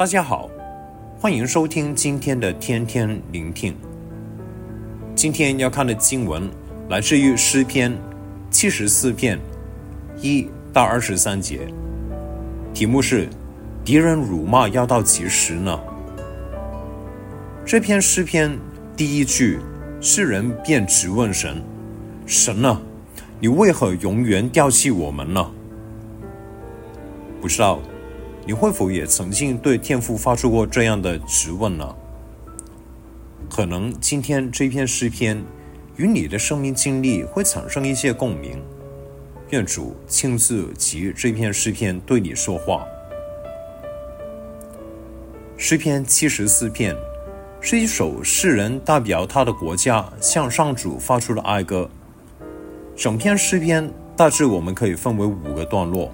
大家好，欢迎收听今天的天天聆听。今天要看的经文来自于诗篇七十四篇一到二十三节，题目是“敌人辱骂要到几时呢？”这篇诗篇第一句，诗人便直问神：“神啊，你为何永远丢弃我们呢？”不知道。你会否也曾经对天父发出过这样的质问呢？可能今天这篇诗篇与你的生命经历会产生一些共鸣。愿主亲自藉这篇诗篇对你说话。诗篇七十四篇是一首诗人代表他的国家向上主发出的哀歌。整篇诗篇大致我们可以分为五个段落。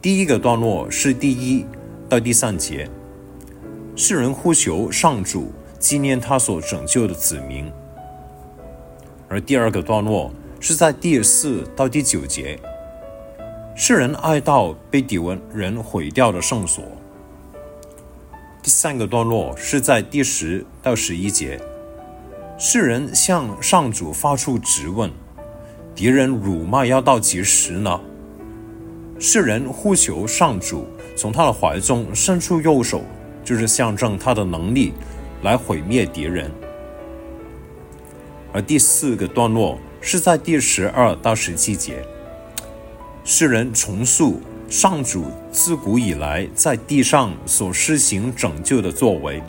第一个段落是第一到第三节，世人呼求上主纪念他所拯救的子民；而第二个段落是在第四到第九节，世人哀悼被敌人毁掉的圣所；第三个段落是在第十到十一节，世人向上主发出质问：敌人辱骂要到几时呢？世人呼求上主从他的怀中伸出右手，就是象征他的能力来毁灭敌人。而第四个段落是在第十二到十七节，世人重述上主自古以来在地上所施行拯救的作为，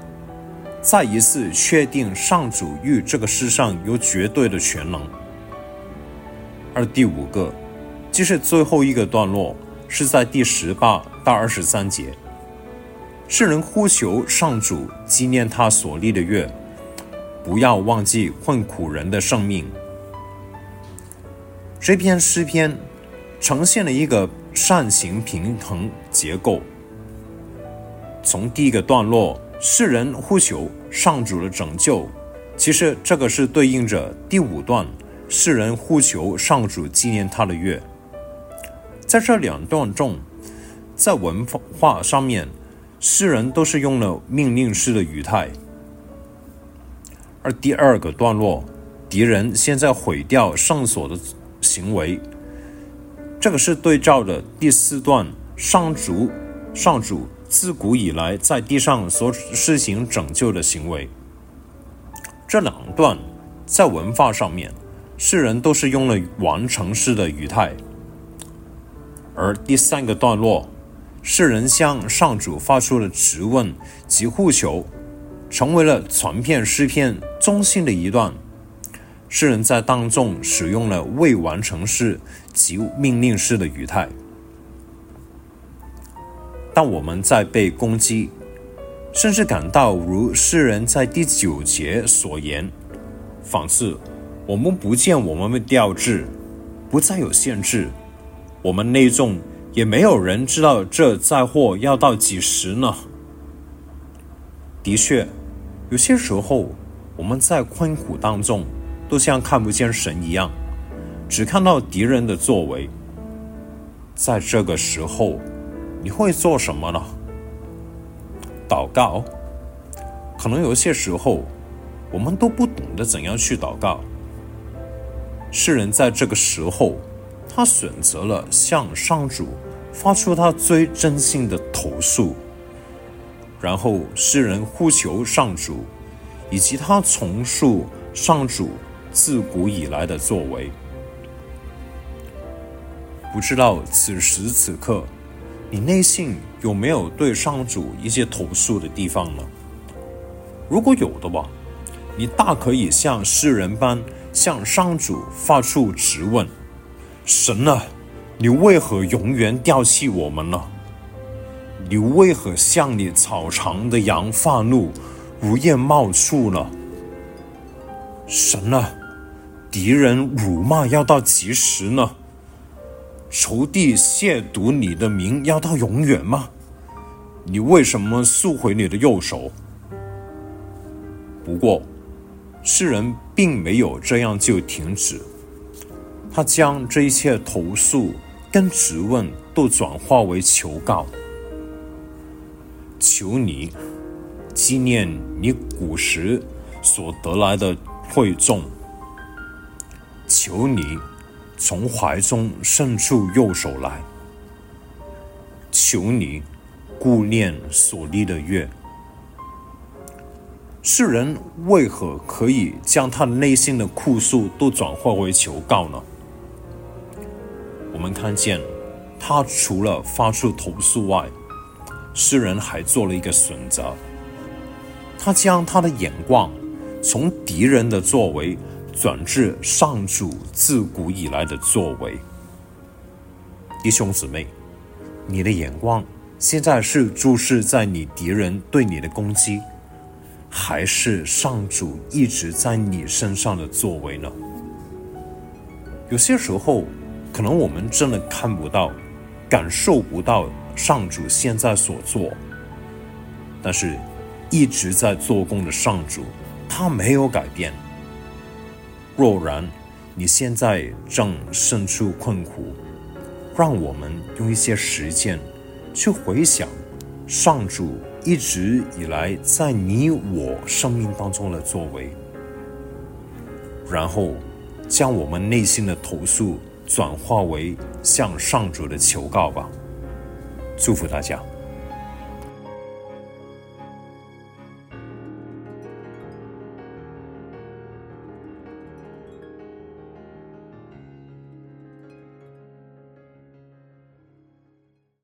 再一次确定上主于这个世上有绝对的权能。而第五个。即是最后一个段落，是在第十八到二十三节，世人呼求上主纪念他所立的月，不要忘记困苦人的生命。这篇诗篇呈现了一个扇形平衡结构。从第一个段落，世人呼求上主的拯救，其实这个是对应着第五段，世人呼求上主纪念他的月。在这两段中，在文化上面，诗人都是用了命令式的语态。而第二个段落，敌人现在毁掉圣所的行为，这个是对照的第四段，上主上主自古以来在地上所施行拯救的行为。这两段在文化上面，诗人都是用了完成式的语态。而第三个段落，诗人向上主发出了质问及呼求，成为了全篇诗篇中心的一段。诗人在当中使用了未完成式及命令式的语态。当我们在被攻击，甚至感到如诗人在第九节所言，仿似我们不见我们的标志，不再有限制。我们内中也没有人知道这灾祸要到几时呢？的确，有些时候我们在困苦当中，都像看不见神一样，只看到敌人的作为。在这个时候，你会做什么呢？祷告。可能有些时候，我们都不懂得怎样去祷告。世人在这个时候。他选择了向上主发出他最真心的投诉，然后诗人呼求上主，以及他重述上主自古以来的作为。不知道此时此刻，你内心有没有对上主一些投诉的地方呢？如果有的话，你大可以像诗人般向上主发出质问。神啊，你为何永远丢弃我们呢？你为何向你草场的羊发怒，如夜冒出呢？神啊，敌人辱骂要到几时呢？仇敌亵渎你的名要到永远吗？你为什么速回你的右手？不过，世人并没有这样就停止。他将这一切投诉跟质问都转化为求告。求你纪念你古时所得来的惠众，求你从怀中伸出右手来，求你顾念所立的约。世人为何可以将他内心的酷诉都转化为求告呢？我们看见他除了发出投诉外，诗人还做了一个选择，他将他的眼光从敌人的作为转至上主自古以来的作为。弟兄姊妹，你的眼光现在是注视在你敌人对你的攻击，还是上主一直在你身上的作为呢？有些时候，可能我们真的看不到、感受不到。上主现在所做，但是一直在做工的上主，他没有改变。若然你现在正身处困苦，让我们用一些时间去回想上主一直以来在你我生命当中的作为，然后将我们内心的投诉转化为向上主的求告吧。祝福大家。